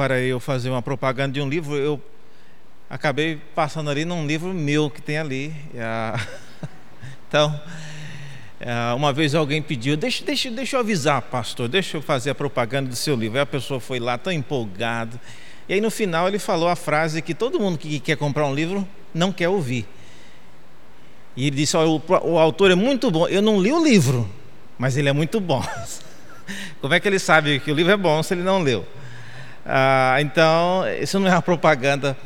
para eu fazer uma propaganda de um livro, eu acabei passando ali num livro meu que tem ali. Então, é, uma vez alguém pediu, deixa, deixa, deixa eu avisar, pastor, deixa eu fazer a propaganda do seu livro. Aí a pessoa foi lá tão empolgado. E aí no final ele falou a frase que todo mundo que quer comprar um livro não quer ouvir. E ele disse: o, o autor é muito bom. Eu não li o livro, mas ele é muito bom. Como é que ele sabe que o livro é bom se ele não leu? Ah, então, isso não é uma propaganda.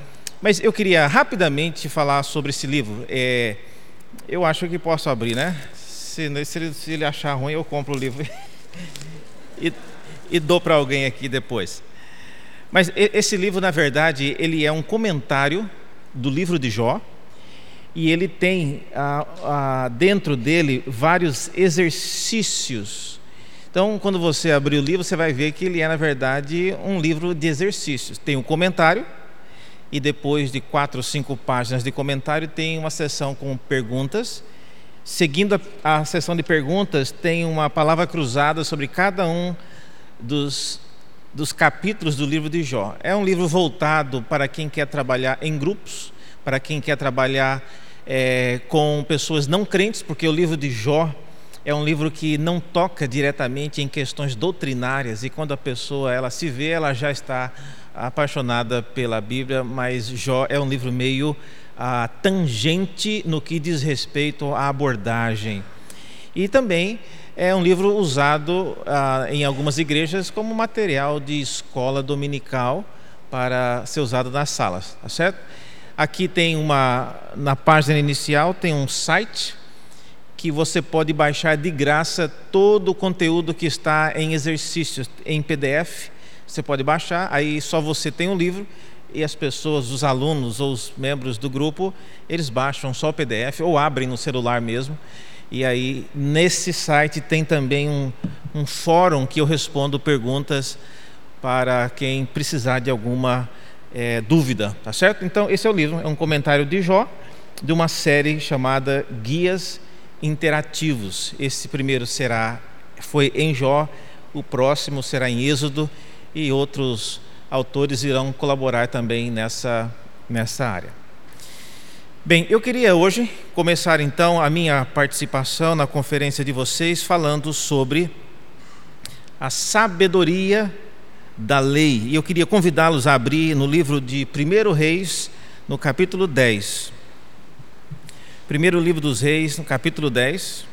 Mas eu queria rapidamente falar sobre esse livro. É, eu acho que posso abrir, né? Se, se, ele, se ele, achar ruim, eu compro o livro e, e dou para alguém aqui depois. Mas esse livro, na verdade, ele é um comentário do livro de Jó e ele tem ah, ah, dentro dele vários exercícios então, quando você abrir o livro, você vai ver que ele é, na verdade, um livro de exercícios. Tem um comentário, e depois de quatro ou cinco páginas de comentário, tem uma sessão com perguntas. Seguindo a, a sessão de perguntas, tem uma palavra cruzada sobre cada um dos, dos capítulos do livro de Jó. É um livro voltado para quem quer trabalhar em grupos, para quem quer trabalhar é, com pessoas não crentes, porque o livro de Jó é um livro que não toca diretamente em questões doutrinárias e quando a pessoa ela se vê, ela já está apaixonada pela Bíblia, mas Jó é um livro meio ah, tangente no que diz respeito à abordagem. E também é um livro usado ah, em algumas igrejas como material de escola dominical para ser usado nas salas, tá certo? Aqui tem uma, na página inicial tem um site que você pode baixar de graça todo o conteúdo que está em exercícios em PDF. Você pode baixar, aí só você tem o um livro e as pessoas, os alunos ou os membros do grupo, eles baixam só o PDF ou abrem no celular mesmo. E aí nesse site tem também um, um fórum que eu respondo perguntas para quem precisar de alguma é, dúvida, tá certo? Então esse é o livro, é um comentário de Jó de uma série chamada Guias interativos. Esse primeiro será foi em Jó, o próximo será em Êxodo e outros autores irão colaborar também nessa nessa área. Bem, eu queria hoje começar então a minha participação na conferência de vocês falando sobre a sabedoria da lei. E eu queria convidá-los a abrir no livro de 1 Reis, no capítulo 10. Primeiro livro dos Reis, no capítulo 10.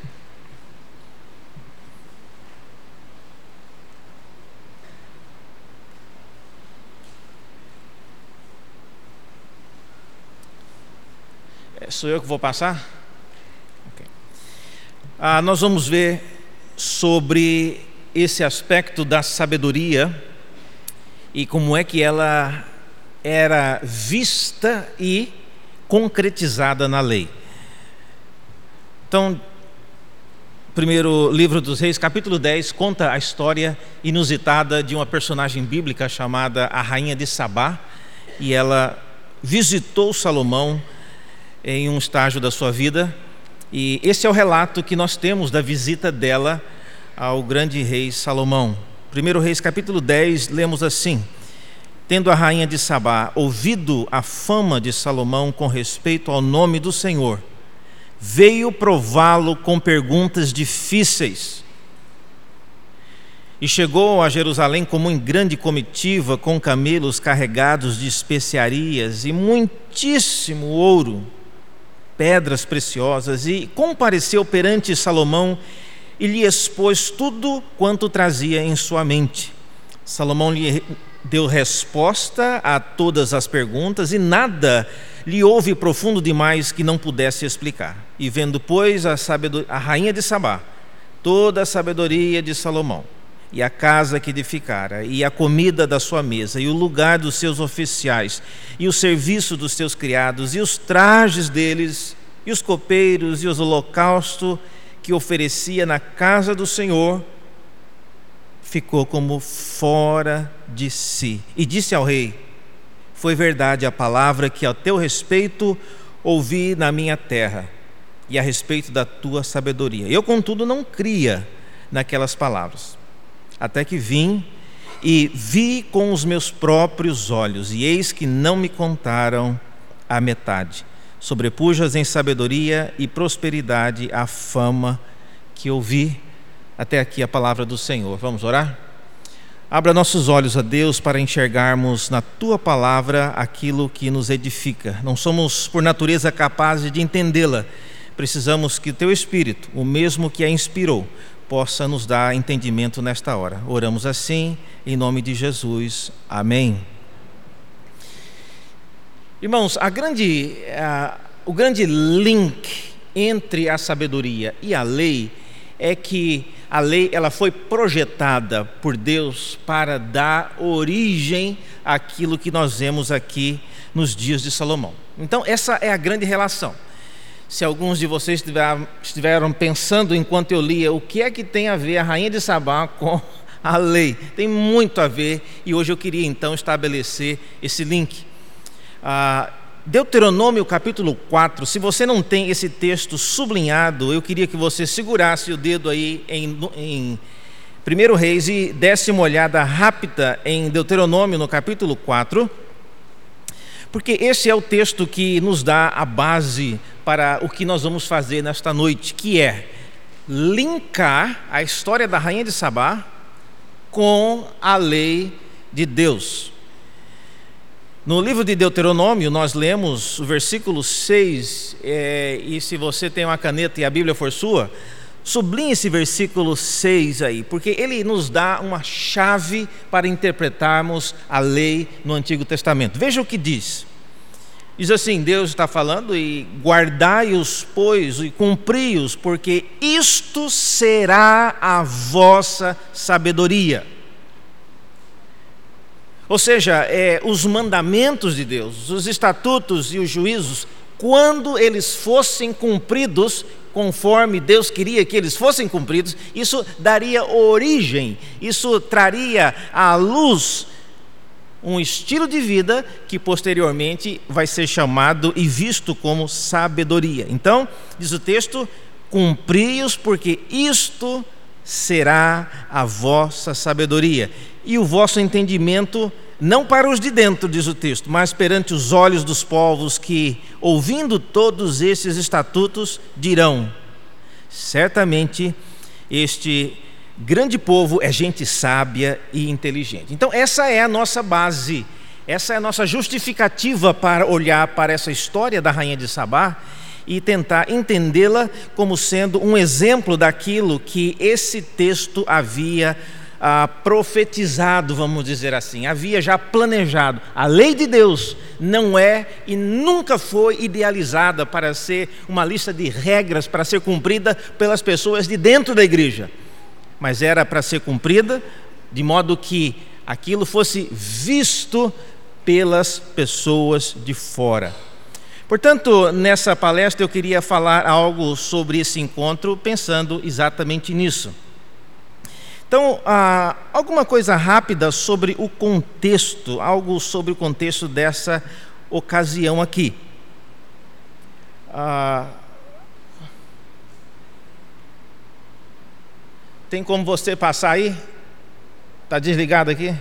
É, sou eu que vou passar? Okay. Ah, nós vamos ver sobre esse aspecto da sabedoria e como é que ela era vista e concretizada na lei. Então, primeiro livro dos Reis, capítulo 10, conta a história inusitada de uma personagem bíblica chamada a Rainha de Sabá, e ela visitou Salomão em um estágio da sua vida, e esse é o relato que nós temos da visita dela ao grande rei Salomão. Primeiro Reis, capítulo 10, lemos assim: Tendo a rainha de Sabá ouvido a fama de Salomão com respeito ao nome do Senhor, veio prová-lo com perguntas difíceis. E chegou a Jerusalém como em grande comitiva, com camelos carregados de especiarias e muitíssimo ouro, pedras preciosas, e compareceu perante Salomão e lhe expôs tudo quanto trazia em sua mente. Salomão lhe deu resposta a todas as perguntas e nada lhe houve profundo demais que não pudesse explicar. E vendo, pois, a, a rainha de Sabá, toda a sabedoria de Salomão, e a casa que edificara, e a comida da sua mesa, e o lugar dos seus oficiais, e o serviço dos seus criados, e os trajes deles, e os copeiros, e os holocaustos que oferecia na casa do Senhor, ficou como fora de si. E disse ao rei: Foi verdade a palavra que a teu respeito ouvi na minha terra, e a respeito da tua sabedoria. Eu, contudo, não cria naquelas palavras. Até que vim e vi com os meus próprios olhos, e eis que não me contaram a metade. Sobrepujas em sabedoria e prosperidade a fama que ouvi. Até aqui a palavra do Senhor. Vamos orar? Abra nossos olhos a Deus para enxergarmos na tua palavra aquilo que nos edifica. Não somos, por natureza, capazes de entendê-la. Precisamos que teu Espírito, o mesmo que a inspirou, possa nos dar entendimento nesta hora. Oramos assim, em nome de Jesus. Amém. Irmãos, a grande, o grande link entre a sabedoria e a lei é que a lei ela foi projetada por Deus para dar origem àquilo que nós vemos aqui nos dias de Salomão. Então, essa é a grande relação. Se alguns de vocês estiveram pensando enquanto eu lia o que é que tem a ver a rainha de Sabá com a lei, tem muito a ver e hoje eu queria então estabelecer esse link. Ah, Deuteronômio capítulo 4, se você não tem esse texto sublinhado, eu queria que você segurasse o dedo aí em, em 1 Reis e desse uma olhada rápida em Deuteronômio no capítulo 4, porque esse é o texto que nos dá a base para o que nós vamos fazer nesta noite, que é linkar a história da rainha de Sabá com a lei de Deus. No livro de Deuteronômio, nós lemos o versículo 6, é, e se você tem uma caneta e a Bíblia for sua, sublinhe esse versículo 6 aí, porque ele nos dá uma chave para interpretarmos a lei no Antigo Testamento. Veja o que diz. Diz assim: Deus está falando, e guardai-os, pois, e cumpri-os, porque isto será a vossa sabedoria. Ou seja, é, os mandamentos de Deus, os estatutos e os juízos, quando eles fossem cumpridos conforme Deus queria que eles fossem cumpridos, isso daria origem, isso traria à luz um estilo de vida que posteriormente vai ser chamado e visto como sabedoria. Então, diz o texto: cumpri-os, porque isto será a vossa sabedoria e o vosso entendimento, não para os de dentro, diz o texto, mas perante os olhos dos povos que, ouvindo todos esses estatutos, dirão: certamente este grande povo é gente sábia e inteligente. Então, essa é a nossa base, essa é a nossa justificativa para olhar para essa história da rainha de Sabá e tentar entendê-la como sendo um exemplo daquilo que esse texto havia ah, profetizado, vamos dizer assim, havia já planejado. A lei de Deus não é e nunca foi idealizada para ser uma lista de regras para ser cumprida pelas pessoas de dentro da igreja, mas era para ser cumprida de modo que aquilo fosse visto pelas pessoas de fora. Portanto, nessa palestra eu queria falar algo sobre esse encontro, pensando exatamente nisso. Então, ah, alguma coisa rápida sobre o contexto, algo sobre o contexto dessa ocasião aqui. Ah, tem como você passar aí? Está desligado aqui?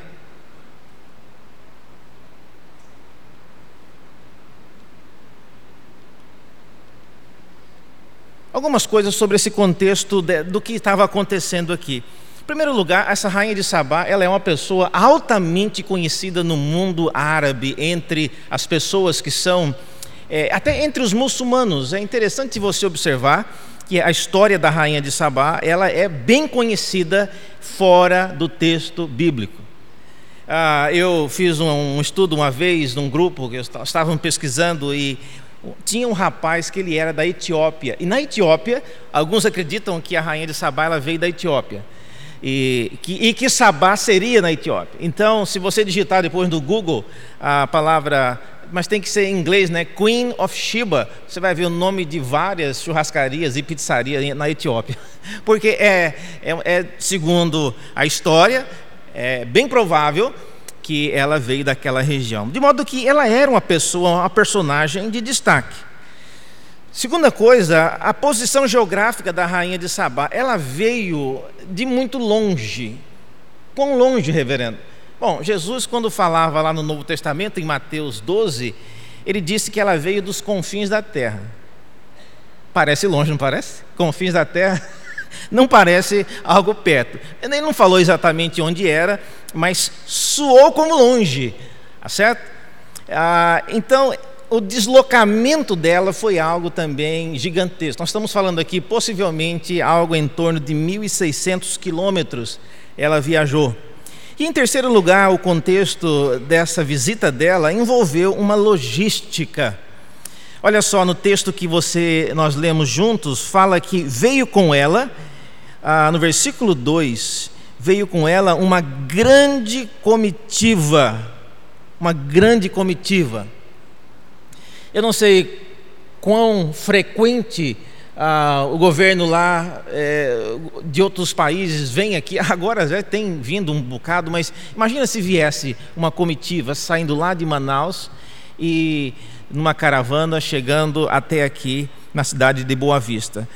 Algumas coisas sobre esse contexto de, do que estava acontecendo aqui primeiro lugar, essa rainha de Sabá, ela é uma pessoa altamente conhecida no mundo árabe entre as pessoas que são é, até entre os muçulmanos. É interessante você observar que a história da rainha de Sabá, ela é bem conhecida fora do texto bíblico. Ah, eu fiz um, um, estudo uma vez num grupo que estavam pesquisando e tinha um rapaz que ele era da Etiópia. E na Etiópia, alguns acreditam que a rainha de Sabá ela veio da Etiópia e que, e que Sabá seria na Etiópia. Então, se você digitar depois no Google a palavra, mas tem que ser em inglês, né? Queen of Sheba, você vai ver o nome de várias churrascarias e pizzarias na Etiópia, porque é, é, é segundo a história, é bem provável que ela veio daquela região. De modo que ela era uma pessoa, uma personagem de destaque. Segunda coisa, a posição geográfica da rainha de Sabá, ela veio de muito longe. Quão longe, reverendo? Bom, Jesus, quando falava lá no Novo Testamento, em Mateus 12, ele disse que ela veio dos confins da terra. Parece longe, não parece? Confins da terra não parece algo perto. Ele não falou exatamente onde era, mas soou como longe, tá certo? Ah, então, o deslocamento dela foi algo também gigantesco. Nós estamos falando aqui possivelmente algo em torno de 1.600 quilômetros ela viajou. E em terceiro lugar, o contexto dessa visita dela envolveu uma logística. Olha só, no texto que você nós lemos juntos, fala que veio com ela, ah, no versículo 2, veio com ela uma grande comitiva. Uma grande comitiva. Eu não sei quão frequente ah, o governo lá é, de outros países vem aqui, agora já tem vindo um bocado, mas imagina se viesse uma comitiva saindo lá de Manaus e numa caravana chegando até aqui na cidade de Boa Vista.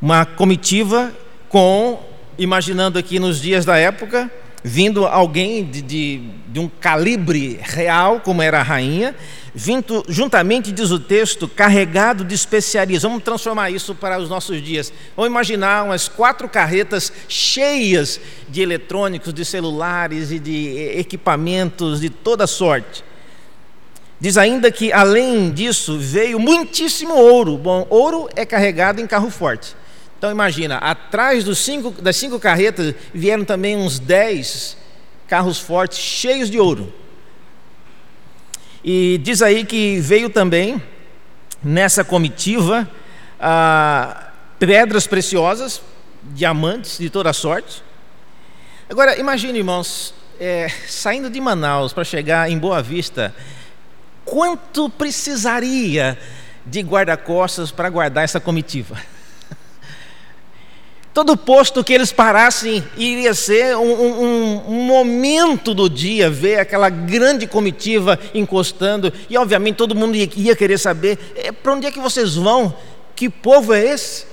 Uma comitiva com, imaginando aqui nos dias da época, vindo alguém de, de, de um calibre real, como era a rainha, vindo juntamente, diz o texto, carregado de especiarias. Vamos transformar isso para os nossos dias. Vamos imaginar umas quatro carretas cheias de eletrônicos, de celulares e de equipamentos de toda sorte. Diz ainda que, além disso, veio muitíssimo ouro. Bom, ouro é carregado em carro forte. Então imagina, atrás cinco, das cinco carretas vieram também uns dez carros fortes cheios de ouro. E diz aí que veio também nessa comitiva ah, pedras preciosas, diamantes de toda sorte. Agora, imagine, irmãos, é, saindo de Manaus para chegar em Boa Vista, quanto precisaria de guarda-costas para guardar essa comitiva? Todo posto que eles parassem iria ser um, um, um, momento do dia ver aquela grande comitiva encostando, e obviamente todo mundo ia, querer saber: é, para onde é que vocês vão? Que povo é esse?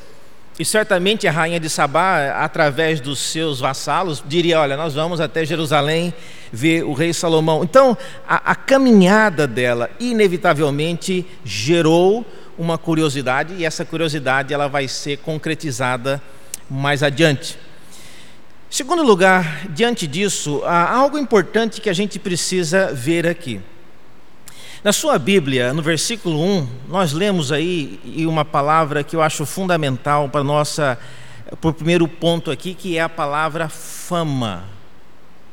E certamente a rainha de Sabá, através dos seus vassalos, diria: Olha, nós vamos até Jerusalém ver o rei Salomão. Então, a, a caminhada dela, inevitavelmente, gerou uma curiosidade, e essa curiosidade ela vai ser concretizada mais adiante. Segundo lugar, diante disso, há algo importante que a gente precisa ver aqui. Na sua Bíblia, no versículo 1, nós lemos aí uma palavra que eu acho fundamental para nossa para o primeiro ponto aqui, que é a palavra fama.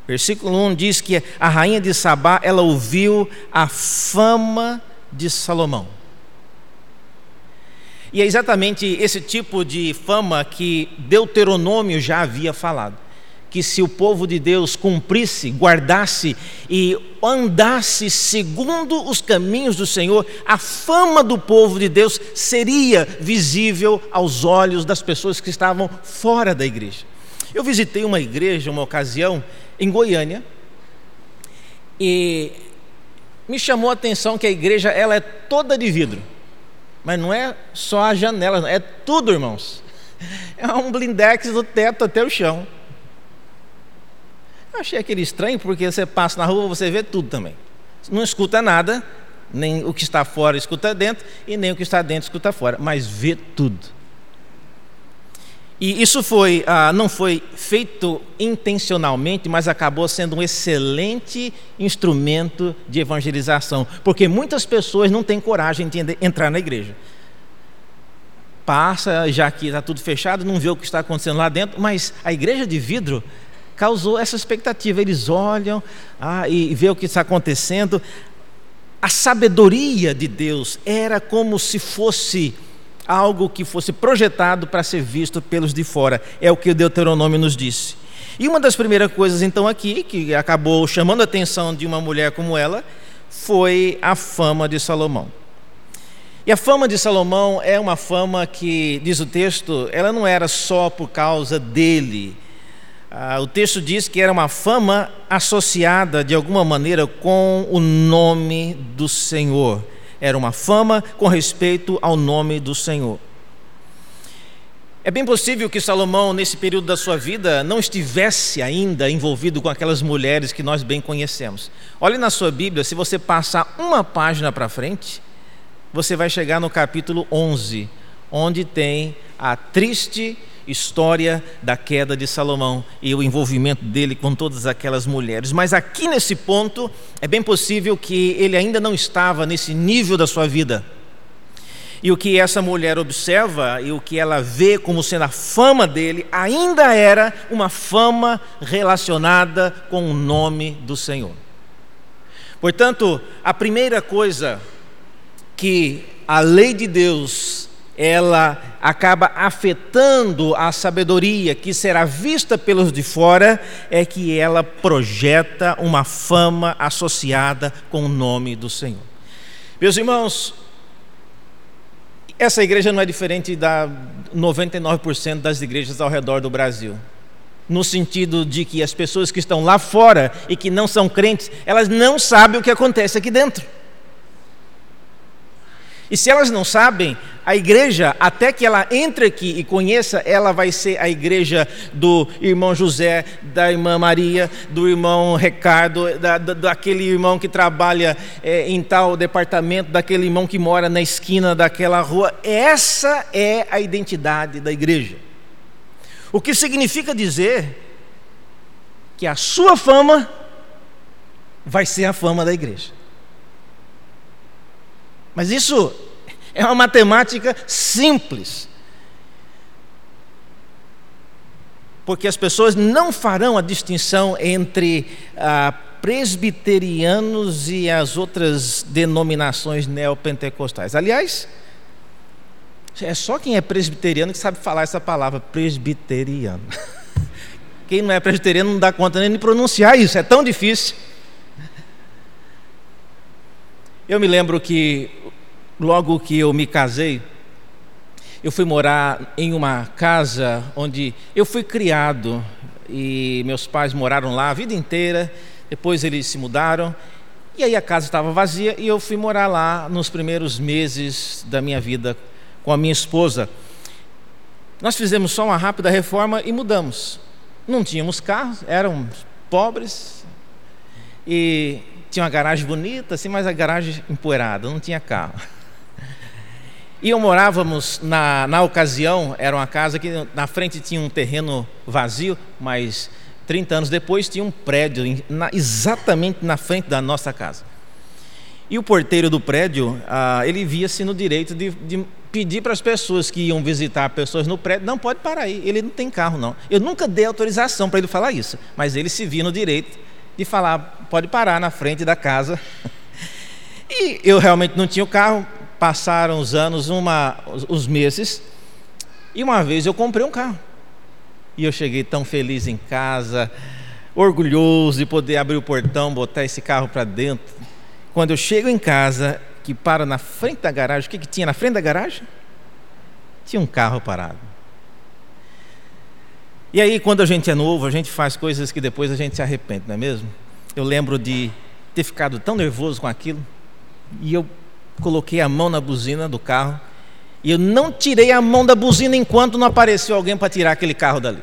Versículo 1 diz que a rainha de Sabá, ela ouviu a fama de Salomão. E é exatamente esse tipo de fama que Deuteronômio já havia falado. Que se o povo de Deus cumprisse, guardasse e andasse segundo os caminhos do Senhor, a fama do povo de Deus seria visível aos olhos das pessoas que estavam fora da igreja. Eu visitei uma igreja, uma ocasião, em Goiânia, e me chamou a atenção que a igreja ela é toda de vidro. Mas não é só a janela, é tudo, irmãos. É um blindex do teto até o chão. Eu achei aquele estranho porque você passa na rua, você vê tudo também. Não escuta nada, nem o que está fora escuta dentro, e nem o que está dentro escuta fora, mas vê tudo. E isso foi, ah, não foi feito intencionalmente, mas acabou sendo um excelente instrumento de evangelização, porque muitas pessoas não têm coragem de entrar na igreja. Passa, já que está tudo fechado, não vê o que está acontecendo lá dentro, mas a igreja de vidro causou essa expectativa. Eles olham ah, e vê o que está acontecendo. A sabedoria de Deus era como se fosse algo que fosse projetado para ser visto pelos de fora. É o que o Deuteronômio nos disse. E uma das primeiras coisas, então, aqui, que acabou chamando a atenção de uma mulher como ela, foi a fama de Salomão. E a fama de Salomão é uma fama que, diz o texto, ela não era só por causa dele. Ah, o texto diz que era uma fama associada, de alguma maneira, com o nome do Senhor era uma fama com respeito ao nome do Senhor. É bem possível que Salomão, nesse período da sua vida, não estivesse ainda envolvido com aquelas mulheres que nós bem conhecemos. Olhe na sua Bíblia, se você passar uma página para frente, você vai chegar no capítulo 11, onde tem a triste história da queda de Salomão e o envolvimento dele com todas aquelas mulheres. Mas aqui nesse ponto, é bem possível que ele ainda não estava nesse nível da sua vida e o que essa mulher observa e o que ela vê como sendo a fama dele ainda era uma fama relacionada com o nome do Senhor. Portanto, a primeira coisa que a lei de Deus ela acaba afetando a sabedoria que será vista pelos de fora é que ela projeta uma fama associada com o nome do Senhor. Meus irmãos, essa igreja não é diferente da 99% das igrejas ao redor do Brasil. No sentido de que as pessoas que estão lá fora e que não são crentes, elas não sabem o que acontece aqui dentro. E se elas não sabem, a igreja, até que ela entre aqui e conheça, ela vai ser a igreja do irmão José, da irmã Maria, do irmão Ricardo, da, da, daquele irmão que trabalha é, em tal departamento, daquele irmão que mora na esquina daquela rua. Essa é a identidade da igreja. O que significa dizer que a sua fama vai ser a fama da igreja. Mas isso é uma matemática simples. Porque as pessoas não farão a distinção entre ah, presbiterianos e as outras denominações neopentecostais. Aliás, é só quem é presbiteriano que sabe falar essa palavra, presbiteriano. Quem não é presbiteriano não dá conta nem de pronunciar isso, é tão difícil. Eu me lembro que logo que eu me casei, eu fui morar em uma casa onde eu fui criado e meus pais moraram lá a vida inteira. Depois eles se mudaram e aí a casa estava vazia e eu fui morar lá nos primeiros meses da minha vida com a minha esposa. Nós fizemos só uma rápida reforma e mudamos. Não tínhamos carro, éramos pobres e tinha uma garagem bonita, assim, mas a garagem empoeirada, não tinha carro. E eu morávamos, na, na ocasião, era uma casa que na frente tinha um terreno vazio, mas 30 anos depois tinha um prédio na, exatamente na frente da nossa casa. E o porteiro do prédio, ah, ele via-se no direito de, de pedir para as pessoas que iam visitar pessoas no prédio, não pode parar aí, ele não tem carro não. Eu nunca dei autorização para ele falar isso, mas ele se via no direito de falar, pode parar na frente da casa. E eu realmente não tinha o carro, passaram os anos, uma, os meses, e uma vez eu comprei um carro. E eu cheguei tão feliz em casa, orgulhoso de poder abrir o portão, botar esse carro para dentro. Quando eu chego em casa, que para na frente da garagem, o que, que tinha na frente da garagem? Tinha um carro parado. E aí, quando a gente é novo, a gente faz coisas que depois a gente se arrepende, não é mesmo? Eu lembro de ter ficado tão nervoso com aquilo, e eu coloquei a mão na buzina do carro e eu não tirei a mão da buzina enquanto não apareceu alguém para tirar aquele carro dali.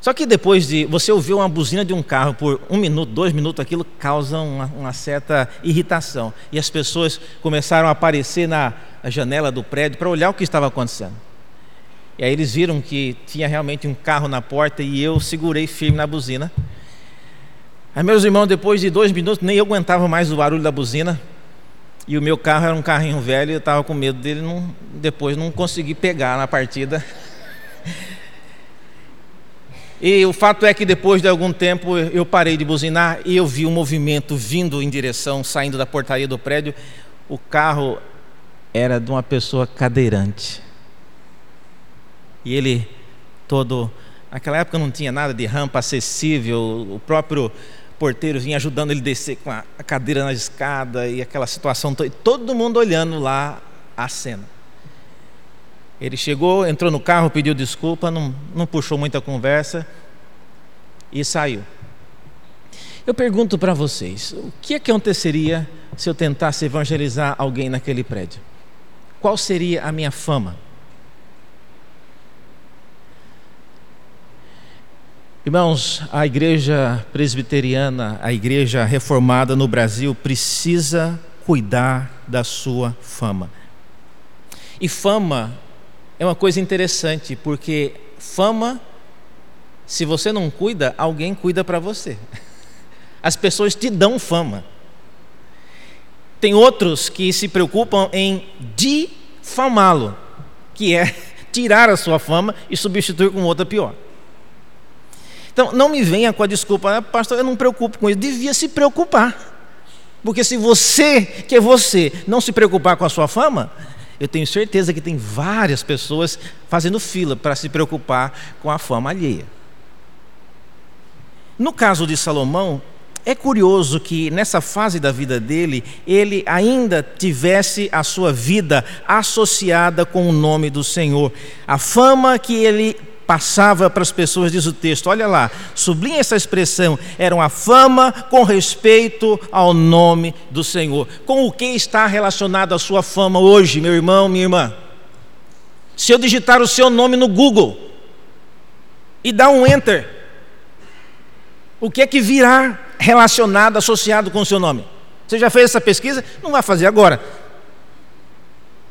Só que depois de você ouvir uma buzina de um carro por um minuto, dois minutos, aquilo causa uma, uma certa irritação. E as pessoas começaram a aparecer na janela do prédio para olhar o que estava acontecendo. E aí eles viram que tinha realmente um carro na porta e eu segurei firme na buzina. Aí, meus irmãos, depois de dois minutos, nem eu aguentava mais o barulho da buzina. E o meu carro era um carrinho velho e eu estava com medo dele não, depois não conseguir pegar na partida. E o fato é que depois de algum tempo eu parei de buzinar e eu vi um movimento vindo em direção, saindo da portaria do prédio. O carro era de uma pessoa cadeirante. E ele todo. Naquela época não tinha nada de rampa acessível, o próprio porteiro vinha ajudando ele a descer com a cadeira na escada e aquela situação, todo mundo olhando lá a cena. Ele chegou, entrou no carro, pediu desculpa, não, não puxou muita conversa e saiu. Eu pergunto para vocês: o é que aconteceria se eu tentasse evangelizar alguém naquele prédio? Qual seria a minha fama? Irmãos, a igreja presbiteriana, a igreja reformada no Brasil precisa cuidar da sua fama. E fama é uma coisa interessante, porque fama, se você não cuida, alguém cuida para você. As pessoas te dão fama. Tem outros que se preocupam em difamá-lo, que é tirar a sua fama e substituir com outra pior. Então, não me venha com a desculpa, ah, pastor, eu não me preocupo com isso. Devia se preocupar. Porque se você, que é você, não se preocupar com a sua fama, eu tenho certeza que tem várias pessoas fazendo fila para se preocupar com a fama alheia. No caso de Salomão, é curioso que nessa fase da vida dele, ele ainda tivesse a sua vida associada com o nome do Senhor. A fama que ele passava para as pessoas, diz o texto, olha lá, sublinha essa expressão, era uma fama com respeito ao nome do Senhor. Com o que está relacionado a sua fama hoje, meu irmão, minha irmã? Se eu digitar o seu nome no Google e dar um enter, o que é que virá relacionado, associado com o seu nome? Você já fez essa pesquisa? Não vai fazer agora.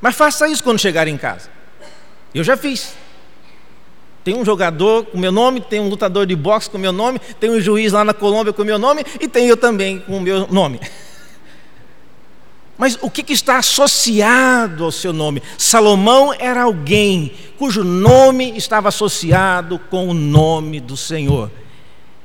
Mas faça isso quando chegar em casa. Eu já fiz. Tem um jogador com meu nome, tem um lutador de boxe com meu nome, tem um juiz lá na Colômbia com meu nome e tem eu também com o meu nome. Mas o que está associado ao seu nome? Salomão era alguém cujo nome estava associado com o nome do Senhor.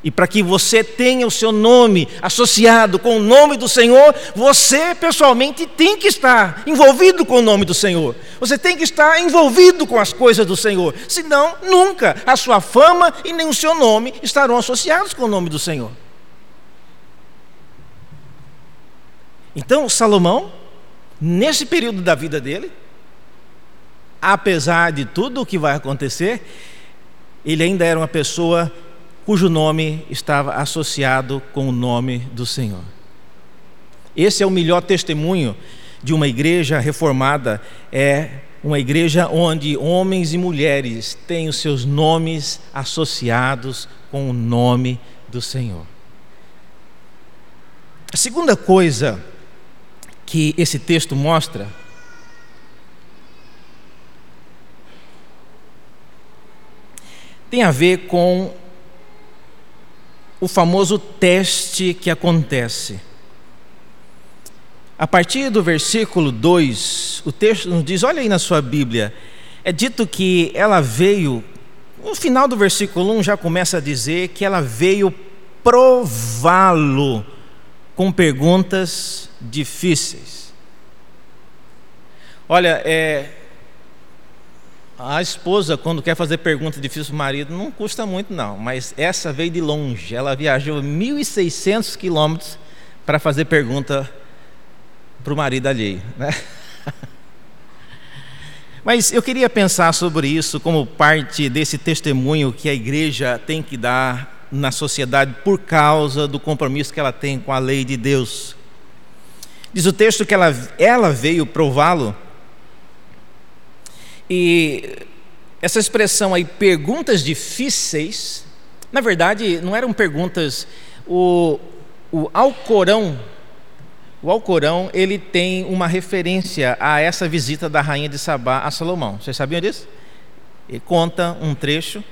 E para que você tenha o seu nome associado com o nome do Senhor, você pessoalmente tem que estar envolvido com o nome do Senhor. Você tem que estar envolvido com as coisas do Senhor. Senão, nunca a sua fama e nem o seu nome estarão associados com o nome do Senhor. Então, Salomão, nesse período da vida dele, apesar de tudo o que vai acontecer, ele ainda era uma pessoa cujo nome estava associado com o nome do Senhor. Esse é o melhor testemunho de uma igreja reformada, é uma igreja onde homens e mulheres têm os seus nomes associados com o nome do Senhor. A segunda coisa que esse texto mostra tem a ver com o famoso teste que acontece. A partir do versículo 2, o texto nos diz: olha aí na sua Bíblia, é dito que ela veio, no final do versículo 1 já começa a dizer que ela veio prová-lo com perguntas difíceis. Olha, é, a esposa, quando quer fazer pergunta difícil para o marido, não custa muito, não. Mas essa veio de longe. Ela viajou 1.600 quilômetros para fazer pergunta para o marido alheio. Né? Mas eu queria pensar sobre isso como parte desse testemunho que a igreja tem que dar na sociedade por causa do compromisso que ela tem com a lei de Deus. Diz o texto que ela, ela veio prová-lo e essa expressão aí, perguntas difíceis, na verdade, não eram perguntas. O, o Alcorão, o Alcorão, ele tem uma referência a essa visita da rainha de Sabá a Salomão. Vocês sabiam disso? Ele conta um trecho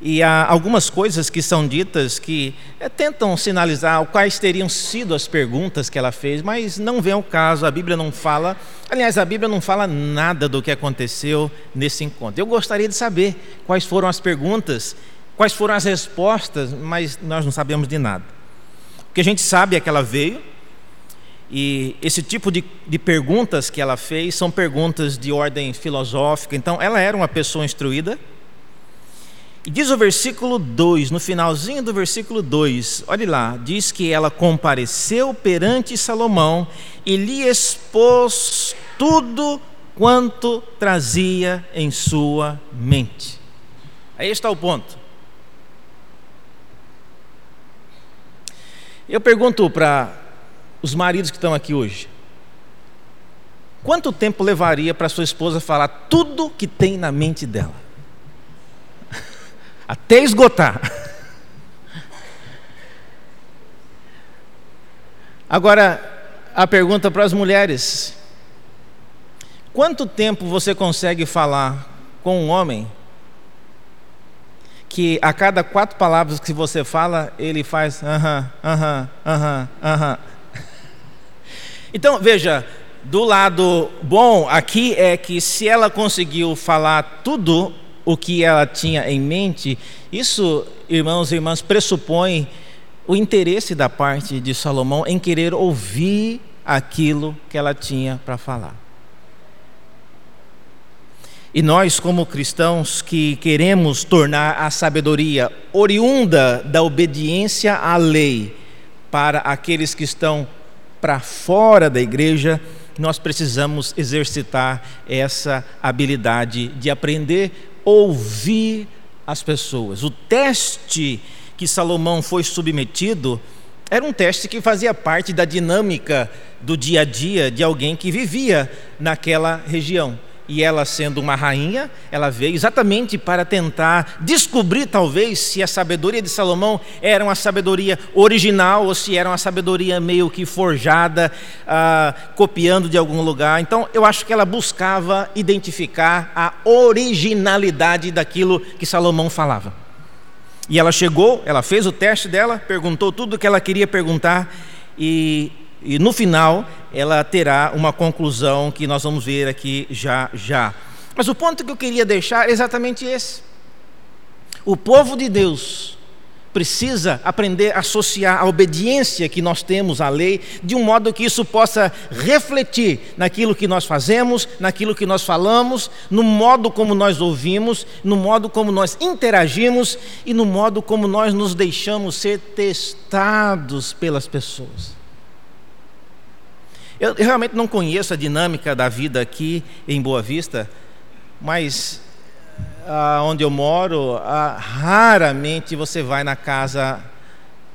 e há algumas coisas que são ditas que é, tentam sinalizar quais teriam sido as perguntas que ela fez, mas não vem ao caso, a Bíblia não fala. Aliás, a Bíblia não fala nada do que aconteceu nesse encontro. Eu gostaria de saber quais foram as perguntas, quais foram as respostas, mas nós não sabemos de nada. O que a gente sabe é que ela veio, e esse tipo de, de, perguntas que ela fez são perguntas de ordem filosófica. Então, ela era uma pessoa instruída, e diz o versículo 2, no finalzinho do versículo 2, olhe lá, diz que ela compareceu perante Salomão e lhe expôs tudo quanto trazia em sua mente. Aí está o ponto. Eu pergunto para os maridos que estão aqui hoje: quanto tempo levaria para sua esposa falar tudo que tem na mente dela? até esgotar. Agora, a pergunta para as mulheres: quanto tempo você consegue falar com um homem que a cada quatro palavras que você fala, ele faz aham, aham, aham, aham? Então, veja, do lado bom aqui é que se ela conseguiu falar tudo o que ela tinha em mente, isso, irmãos e irmãs, pressupõe o interesse da parte de Salomão em querer ouvir aquilo que ela tinha para falar. E nós, como cristãos que queremos tornar a sabedoria oriunda da obediência à lei para aqueles que estão para fora da igreja, nós precisamos exercitar essa habilidade de aprender ouvir as pessoas. O teste que Salomão foi submetido era um teste que fazia parte da dinâmica do dia a dia de alguém que vivia naquela região e ela sendo uma rainha, ela veio exatamente para tentar descobrir talvez se a sabedoria de Salomão era uma sabedoria original ou se era uma sabedoria meio que forjada, ah, copiando de algum lugar. Então eu acho que ela buscava identificar a originalidade daquilo que Salomão falava. E ela chegou, ela fez o teste dela, perguntou tudo o que ela queria perguntar e e no final ela terá uma conclusão que nós vamos ver aqui já já. Mas o ponto que eu queria deixar é exatamente esse. O povo de Deus precisa aprender a associar a obediência que nós temos à lei de um modo que isso possa refletir naquilo que nós fazemos, naquilo que nós falamos, no modo como nós ouvimos, no modo como nós interagimos e no modo como nós nos deixamos ser testados pelas pessoas. Eu, realmente não conheço a dinâmica da vida aqui em Boa Vista, mas ah, onde eu moro, ah, raramente você vai na casa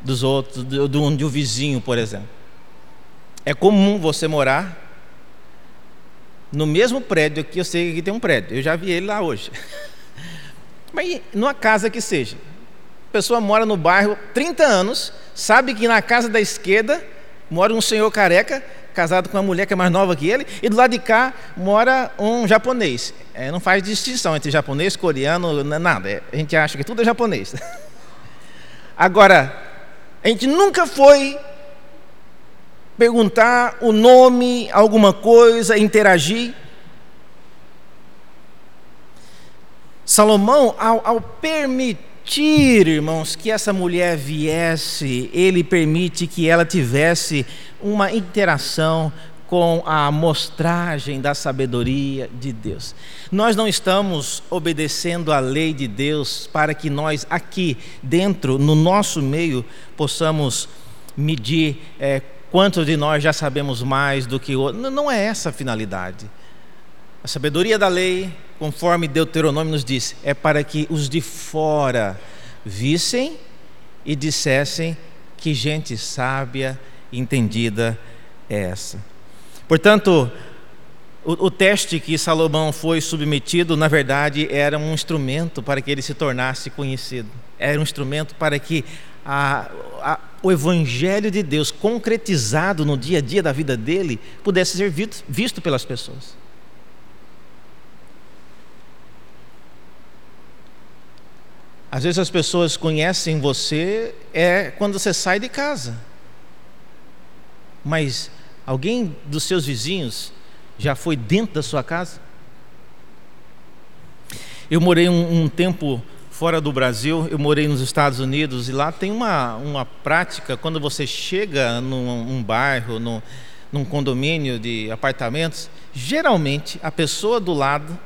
dos outros, um, de um vizinho, por exemplo. É comum você morar no mesmo prédio que eu sei que tem um prédio. Eu já vi ele lá hoje. Mas numa casa que seja. A pessoa mora no bairro 30 anos, sabe que na casa da esquerda mora um senhor careca casado com uma mulher que é mais nova que ele, e do lado de cá mora um japonês. É, não faz distinção entre japonês, coreano, nada. É, a gente acha que tudo é japonês. Agora, a gente nunca foi perguntar o nome, alguma coisa, interagir. Salomão, ao, ao permitir irmãos, que essa mulher viesse, ele permite que ela tivesse uma interação com a amostragem da sabedoria de Deus. Nós não estamos obedecendo a lei de Deus para que nós aqui dentro, no nosso meio, possamos medir é, quantos de nós já sabemos mais do que outros. Não é essa a finalidade. A sabedoria da lei, conforme Deuteronômio nos diz, é para que os de fora vissem e dissessem que gente sábia, entendida é essa. Portanto, o, o, teste que Salomão foi submetido, na verdade, era um instrumento para que ele se tornasse conhecido. Era um instrumento para que a, a, o Evangelho de Deus, concretizado no dia a dia da vida dele, pudesse ser visto, visto pelas pessoas. Às vezes as pessoas conhecem você é quando você sai de casa. Mas alguém dos seus vizinhos já foi dentro da sua casa? Eu morei um, um tempo fora do Brasil, eu morei nos Estados Unidos e lá tem uma, uma prática, quando você chega num um bairro, num, num condomínio de apartamentos, geralmente a pessoa do lado,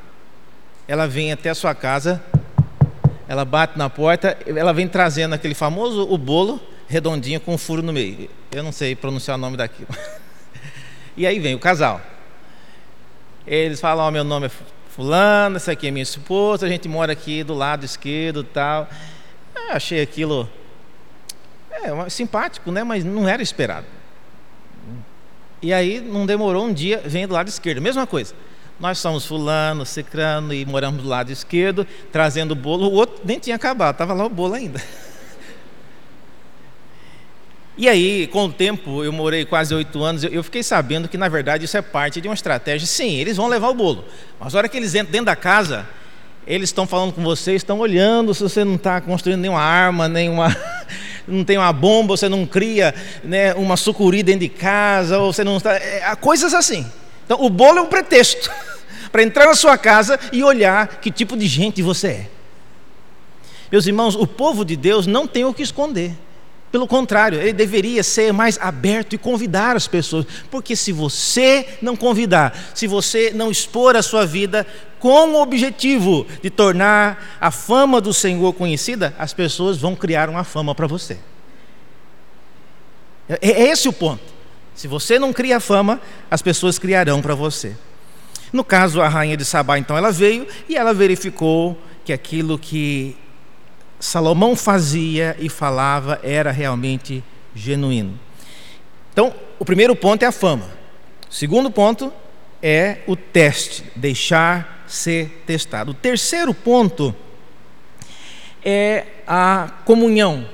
ela vem até a sua casa ela bate na porta, ela vem trazendo aquele famoso o bolo redondinho com um furo no meio. Eu não sei pronunciar o nome daquilo. E aí vem o casal. Eles falam: oh, meu nome é fulano, essa aqui é minha esposa, a gente mora aqui do lado esquerdo, tal. Eu achei aquilo é, simpático, né? Mas não era esperado. E aí não demorou um dia, vem do lado esquerdo, mesma coisa. Nós somos fulano, cicrano e moramos do lado esquerdo, trazendo o bolo. O outro nem tinha acabado, estava lá o bolo ainda. E aí, com o tempo, eu morei quase oito anos, eu fiquei sabendo que, na verdade, isso é parte de uma estratégia. Sim, eles vão levar o bolo, mas na hora que eles entram dentro da casa, eles estão falando com você, estão olhando se você não está construindo nenhuma arma, nenhuma, não tem uma bomba, você não cria né, uma sucuri dentro de casa, ou você não está. É, coisas assim. Então, o bolo é um pretexto para entrar na sua casa e olhar que tipo de gente você é. Meus irmãos, o povo de Deus não tem o que esconder. Pelo contrário, ele deveria ser mais aberto e convidar as pessoas, porque se você não convidar, se você não expor a sua vida com o objetivo de tornar a fama do Senhor conhecida, as pessoas vão criar uma fama para você. É, é esse o ponto. Se você não cria fama, as pessoas criarão para você. No caso, a rainha de Sabá, então, ela veio e ela verificou que aquilo que Salomão fazia e falava era realmente genuíno. Então, o primeiro ponto é a fama. O segundo ponto é o teste, deixar ser testado. O terceiro ponto é a comunhão.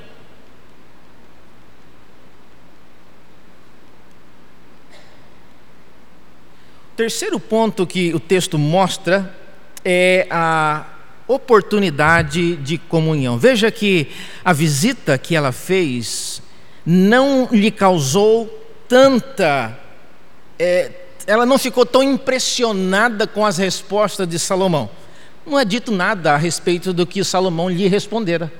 O terceiro ponto que o texto mostra é a oportunidade de comunhão. Veja que a visita que ela fez não lhe causou tanta. É, ela não ficou tão impressionada com as respostas de Salomão. Não é dito nada a respeito do que Salomão lhe respondera.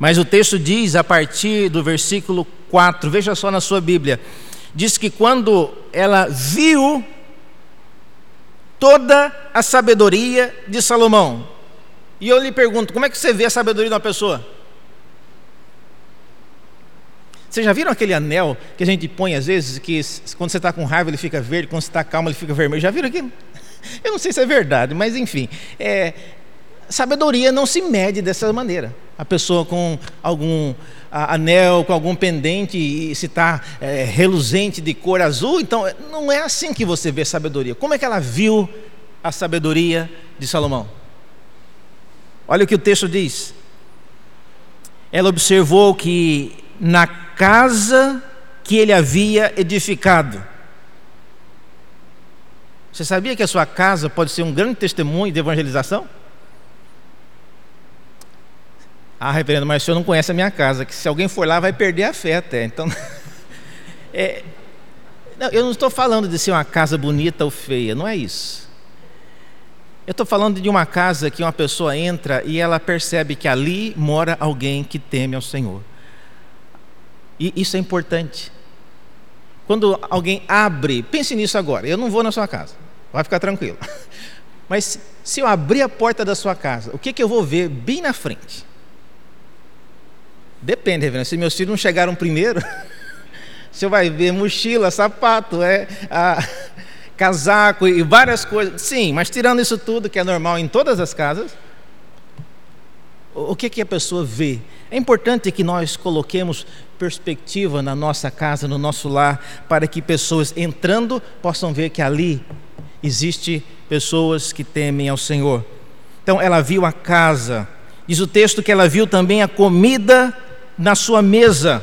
Mas o texto diz, a partir do versículo 4, veja só na sua Bíblia, diz que quando ela viu toda a sabedoria de Salomão. E eu lhe pergunto: como é que você vê a sabedoria de uma pessoa? Vocês já viram aquele anel que a gente põe às vezes, que quando você está com raiva ele fica verde, quando você está calmo ele fica vermelho? Já viram aquilo? Eu não sei se é verdade, mas enfim. É, sabedoria não se mede dessa maneira. A pessoa com algum anel, com algum pendente, e se está é, reluzente de cor azul, então não é assim que você vê sabedoria. Como é que ela viu a sabedoria de Salomão? Olha o que o texto diz. Ela observou que na casa que ele havia edificado, você sabia que a sua casa pode ser um grande testemunho de evangelização? Ah, reverendo, mas o senhor não conhece a minha casa, que se alguém for lá vai perder a fé até. Então, é, não, eu não estou falando de ser uma casa bonita ou feia, não é isso. Eu estou falando de uma casa que uma pessoa entra e ela percebe que ali mora alguém que teme ao Senhor. E isso é importante. Quando alguém abre, pense nisso agora. Eu não vou na sua casa, vai ficar tranquilo. Mas se eu abrir a porta da sua casa, o que, que eu vou ver bem na frente? Depende, reverendo. Se meus filhos não chegaram primeiro, você vai ver mochila, sapato, é, a, casaco e várias coisas. Sim, mas tirando isso tudo, que é normal em todas as casas, o que, que a pessoa vê? É importante que nós coloquemos perspectiva na nossa casa, no nosso lar, para que pessoas entrando possam ver que ali existe pessoas que temem ao Senhor. Então ela viu a casa, diz o texto que ela viu também a comida na sua mesa.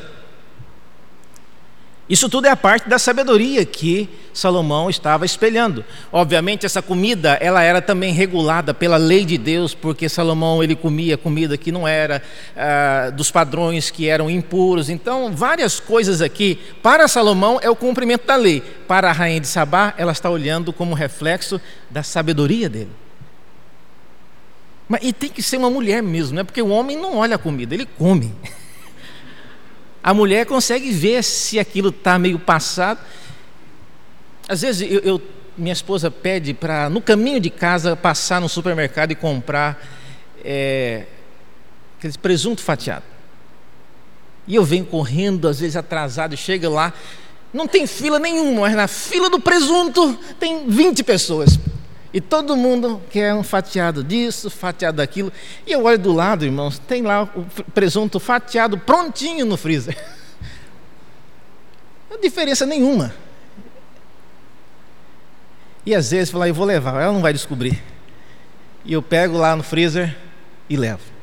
Isso tudo é a parte da sabedoria que Salomão estava espelhando. Obviamente essa comida, ela era também regulada pela lei de Deus, porque Salomão ele comia comida que não era ah, dos padrões que eram impuros. Então, várias coisas aqui para Salomão é o cumprimento da lei. Para a rainha de Sabá, ela está olhando como reflexo da sabedoria dele. Mas, e tem que ser uma mulher mesmo, né? porque o homem não olha a comida, ele come. a mulher consegue ver se aquilo está meio passado. Às vezes eu, eu minha esposa pede para no caminho de casa passar no supermercado e comprar é, presunto fatiado. E eu venho correndo, às vezes atrasado, chega lá, não tem fila nenhuma, mas na fila do presunto tem 20 pessoas. E todo mundo quer um fatiado disso, fatiado daquilo. E eu olho do lado, irmãos, tem lá o presunto fatiado prontinho no freezer. Não diferença nenhuma. E às vezes fala, eu vou levar, ela não vai descobrir. E eu pego lá no freezer e levo.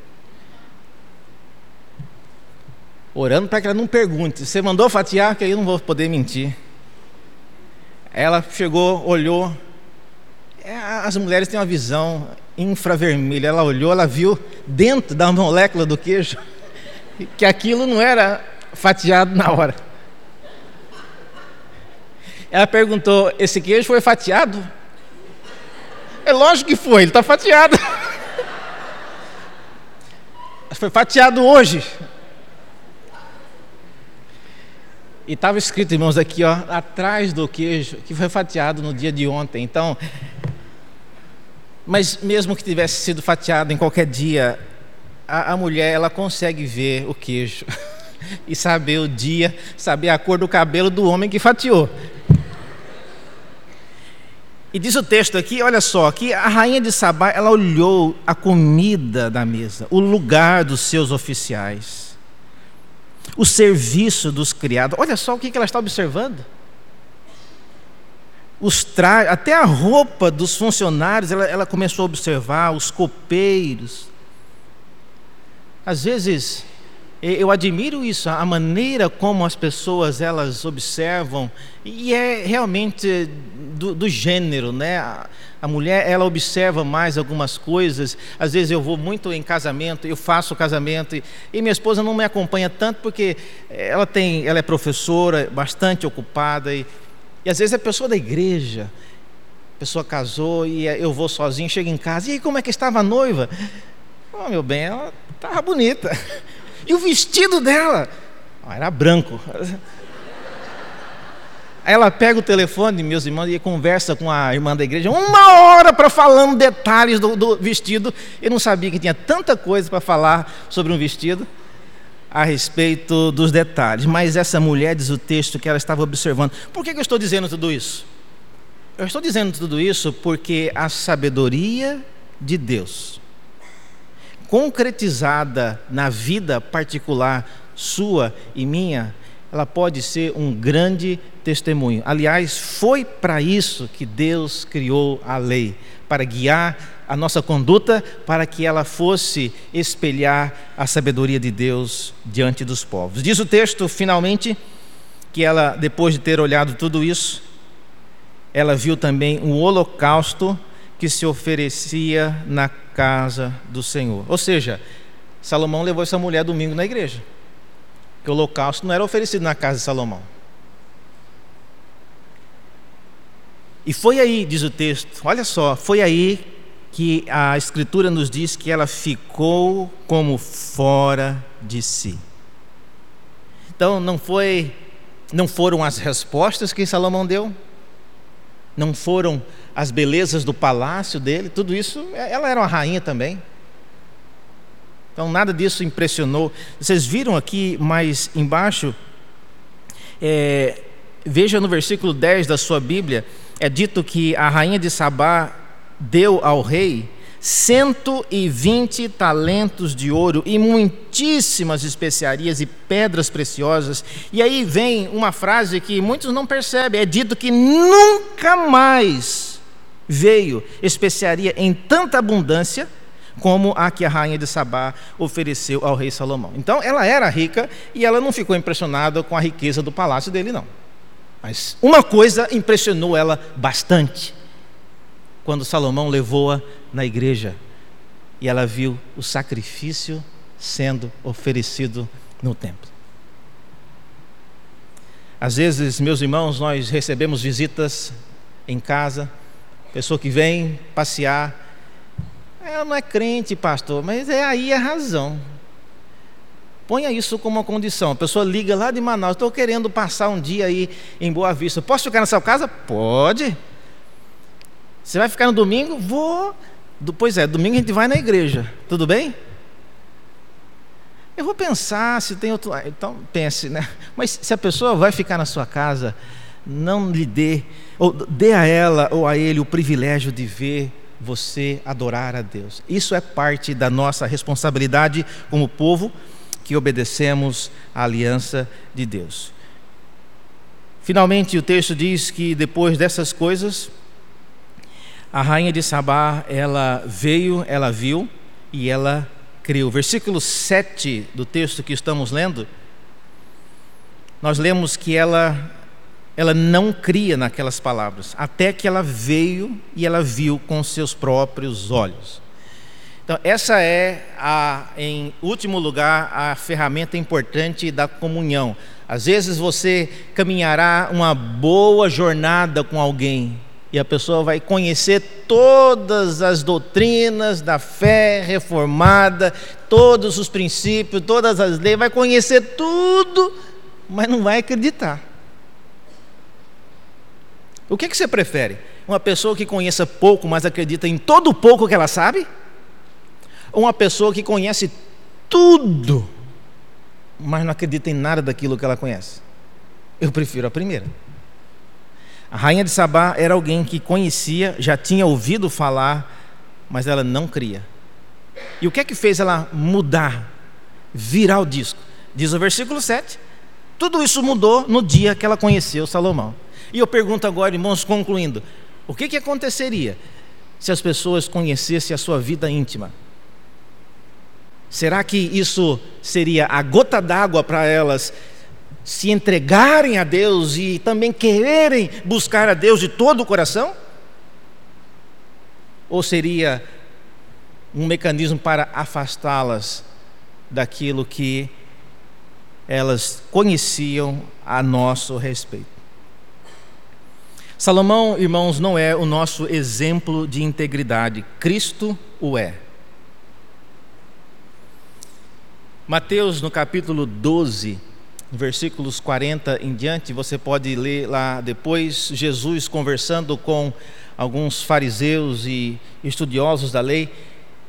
orando para que ela não pergunte. Você mandou fatiar, que aí eu não vou poder mentir. Ela chegou, olhou. É, as mulheres têm uma visão infravermelha. Ela olhou, ela viu dentro da molécula do queijo que aquilo não era fatiado na hora. Ela perguntou: Esse queijo foi fatiado? É lógico que foi, ele está fatiado. foi fatiado hoje. E estava escrito, irmãos, aqui, ó, atrás do queijo, que foi fatiado no dia de ontem. Então, mas mesmo que tivesse sido fatiado em qualquer dia, a, a mulher ela consegue ver o queijo e saber o dia, saber a cor do cabelo do homem que fatiou. E diz o texto aqui, olha só, que a rainha de Sabá, ela olhou a comida da mesa, o lugar dos seus oficiais, o serviço dos criados. Olha só o que ela está observando. Os tra... Até a roupa dos funcionários, ela, ela começou a observar, os copeiros. Às vezes, eu admiro isso, a maneira como as pessoas elas observam e é realmente do, do gênero, né? A, a, mulher ela observa mais algumas coisas. Às vezes eu vou muito em casamento, eu faço casamento e, e minha esposa não me acompanha tanto porque ela tem, ela é professora, bastante ocupada e, e às vezes é pessoa da igreja. A pessoa casou e eu vou sozinho, chego em casa e aí como é que estava a noiva? Oh, meu bem, ela estava bonita. E o vestido dela oh, era branco. Ela pega o telefone, meus irmãos, e conversa com a irmã da igreja, uma hora para falando detalhes do, do, vestido. Eu não sabia que tinha tanta coisa para falar sobre um vestido a respeito dos detalhes. Mas essa mulher, diz o texto, que ela estava observando. Por que, que eu estou dizendo tudo isso? Eu estou dizendo tudo isso porque a sabedoria de Deus concretizada na vida particular sua e minha, ela pode ser um grande testemunho. Aliás, foi para isso que Deus criou a lei para guiar a nossa conduta, para que ela fosse espelhar a sabedoria de Deus diante dos povos. Diz o texto, finalmente, que ela, depois de ter olhado tudo isso, ela viu também um holocausto que se oferecia na casa do Senhor. Ou seja, Salomão levou essa mulher domingo na igreja. Que o holocausto não era oferecido na casa de Salomão. E foi aí, diz o texto, olha só, foi aí que a Escritura nos diz que ela ficou como fora de si. Então não foi, não foram as respostas que Salomão deu, não foram as belezas do palácio dele, tudo isso, ela era uma rainha também. Então nada disso impressionou. Vocês viram aqui mais embaixo, é, veja no versículo 10 da sua Bíblia, é dito que a rainha de Sabá deu ao rei 120 talentos de ouro e muitíssimas especiarias e pedras preciosas. E aí vem uma frase que muitos não percebem: é dito que nunca mais veio especiaria em tanta abundância como a que a rainha de Sabá ofereceu ao rei Salomão. Então ela era rica e ela não ficou impressionada com a riqueza do palácio dele, não. Mas uma coisa impressionou ela bastante quando Salomão levou-a na igreja e ela viu o sacrifício sendo oferecido no templo. Às vezes, meus irmãos, nós recebemos visitas em casa, pessoa que vem passear, ela não é crente, pastor, mas é aí a razão. Ponha isso como uma condição. A pessoa liga lá de Manaus, estou querendo passar um dia aí em Boa Vista. Posso ficar na sua casa? Pode. Você vai ficar no domingo? Vou. Pois é, domingo a gente vai na igreja. Tudo bem? Eu vou pensar se tem outro. Ah, então pense, né? Mas se a pessoa vai ficar na sua casa, não lhe dê, ou dê a ela ou a ele o privilégio de ver você adorar a Deus. Isso é parte da nossa responsabilidade como povo que obedecemos à aliança de Deus. Finalmente, o texto diz que depois dessas coisas, a rainha de Sabá, ela veio, ela viu e ela creu. Versículo 7 do texto que estamos lendo nós lemos que ela ela não cria naquelas palavras, até que ela veio e ela viu com seus próprios olhos. Então, essa é, a, em último lugar, a ferramenta importante da comunhão. Às vezes você caminhará uma boa jornada com alguém e a pessoa vai conhecer todas as doutrinas da fé reformada, todos os princípios, todas as leis, vai conhecer tudo, mas não vai acreditar. O que, que você prefere? Uma pessoa que conheça pouco, mas acredita em todo o pouco que ela sabe? Ou uma pessoa que conhece tudo, mas não acredita em nada daquilo que ela conhece? Eu prefiro a primeira. A rainha de Sabá era alguém que conhecia, já tinha ouvido falar, mas ela não cria. E o que é que fez ela mudar, virar o disco? Diz o versículo 7. Tudo isso mudou no dia que ela conheceu Salomão. E eu pergunto agora, irmãos, concluindo: o que, que aconteceria se as pessoas conhecessem a sua vida íntima? Será que isso seria a gota d'água para elas se entregarem a Deus e também quererem buscar a Deus de todo o coração? Ou seria um mecanismo para afastá-las daquilo que elas conheciam a nosso respeito? Salomão, irmãos, não é o nosso exemplo de integridade, Cristo o é. Mateus, no capítulo 12, versículos 40 em diante, você pode ler lá depois, Jesus conversando com alguns fariseus e estudiosos da lei,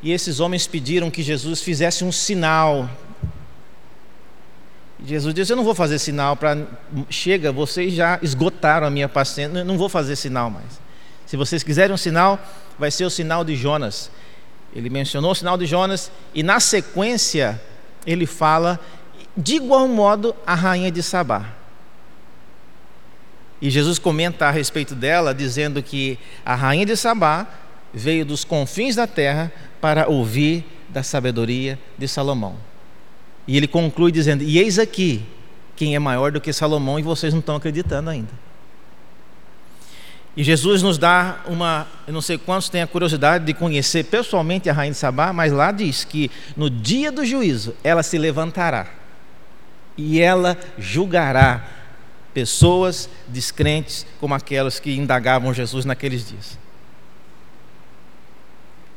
e esses homens pediram que Jesus fizesse um sinal Jesus disse: Eu não vou fazer sinal para. Chega, vocês já esgotaram a minha paciência, não vou fazer sinal mais. Se vocês quiserem um sinal, vai ser o sinal de Jonas. Ele mencionou o sinal de Jonas e na sequência ele fala de igual modo a rainha de Sabá. E Jesus comenta a respeito dela, dizendo que a rainha de Sabá veio dos confins da terra para ouvir da sabedoria de Salomão. E ele conclui dizendo: E eis aqui quem é maior do que Salomão, e vocês não estão acreditando ainda. E Jesus nos dá uma, eu não sei quantos têm a curiosidade de conhecer pessoalmente a rainha de Sabá, mas lá diz que no dia do juízo ela se levantará e ela julgará pessoas descrentes como aquelas que indagavam Jesus naqueles dias.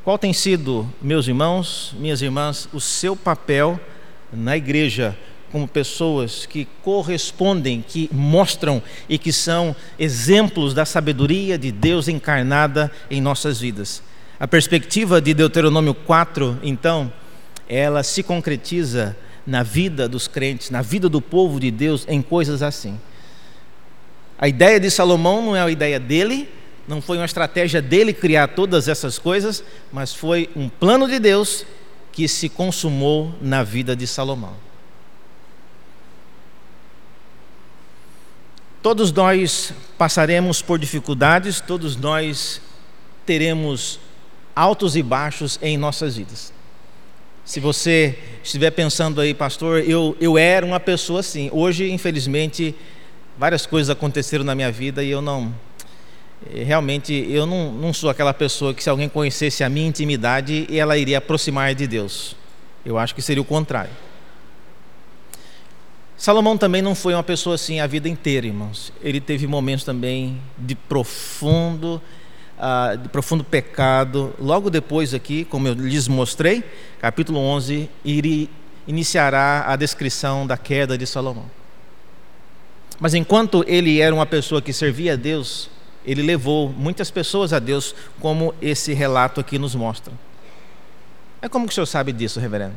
Qual tem sido, meus irmãos, minhas irmãs, o seu papel na igreja como pessoas que correspondem, que mostram e que são exemplos da sabedoria de Deus encarnada em nossas vidas. A perspectiva de Deuteronômio 4, então, ela se concretiza na vida dos crentes, na vida do povo de Deus, em coisas assim. A ideia de Salomão não é a ideia dele, não foi uma estratégia dele criar todas essas coisas, mas foi um plano de Deus que se consumou na vida de Salomão. Todos nós passaremos por dificuldades, todos nós teremos altos e baixos em nossas vidas. Se você estiver pensando aí, pastor, eu, eu era uma pessoa assim. Hoje, infelizmente, várias coisas aconteceram na minha vida e eu não realmente eu não, não sou aquela pessoa que se alguém conhecesse a minha intimidade, ela iria aproximar de Deus. Eu acho que seria o contrário. Salomão também não foi uma pessoa assim a vida inteira, irmãos. Ele teve momentos também de profundo, uh, de profundo pecado. Logo depois aqui, como eu lhes mostrei, capítulo 11, ele iniciará a descrição da queda de Salomão. Mas enquanto ele era uma pessoa que servia a Deus, ele levou muitas pessoas a Deus, como esse relato aqui nos mostra. É como que o senhor sabe disso, reverendo?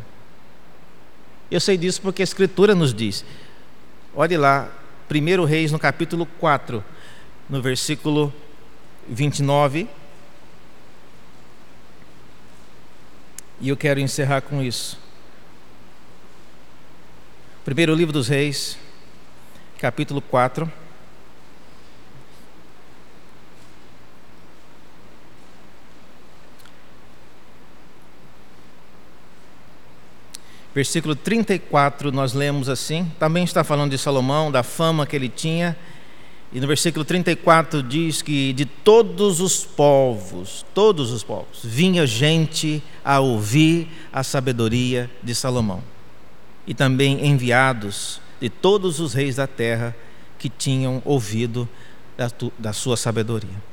Eu sei disso porque a Escritura nos diz. Olhe lá, 1 Reis, no capítulo 4, no versículo 29. E eu quero encerrar com isso. Primeiro livro dos Reis, capítulo 4. Versículo 34, nós lemos assim, também está falando de Salomão, da fama que ele tinha, e no versículo 34 diz que de todos os povos, todos os povos, vinha gente a ouvir a sabedoria de Salomão. E também enviados de todos os reis da terra que tinham ouvido da, da sua sabedoria.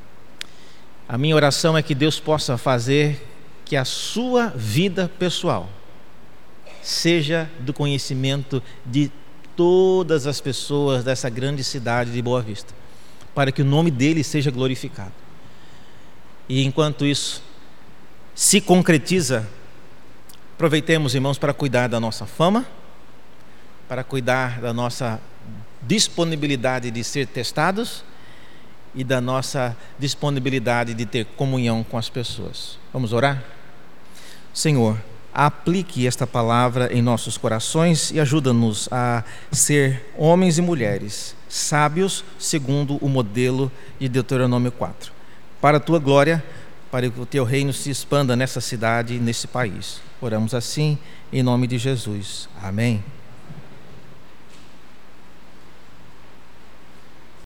A minha oração é que Deus possa fazer que a sua vida pessoal seja do conhecimento de todas as pessoas dessa grande cidade de Boa Vista, para que o nome dele seja glorificado. E enquanto isso se concretiza, aproveitemos, irmãos, para cuidar da nossa fama, para cuidar da nossa disponibilidade de ser testados e da nossa disponibilidade de ter comunhão com as pessoas. Vamos orar? Senhor, aplique esta palavra em nossos corações e ajuda-nos a ser homens e mulheres sábios segundo o modelo de Deuteronômio 4. Para a tua glória, para que o teu reino se expanda nessa cidade e nesse país. Oramos assim em nome de Jesus. Amém.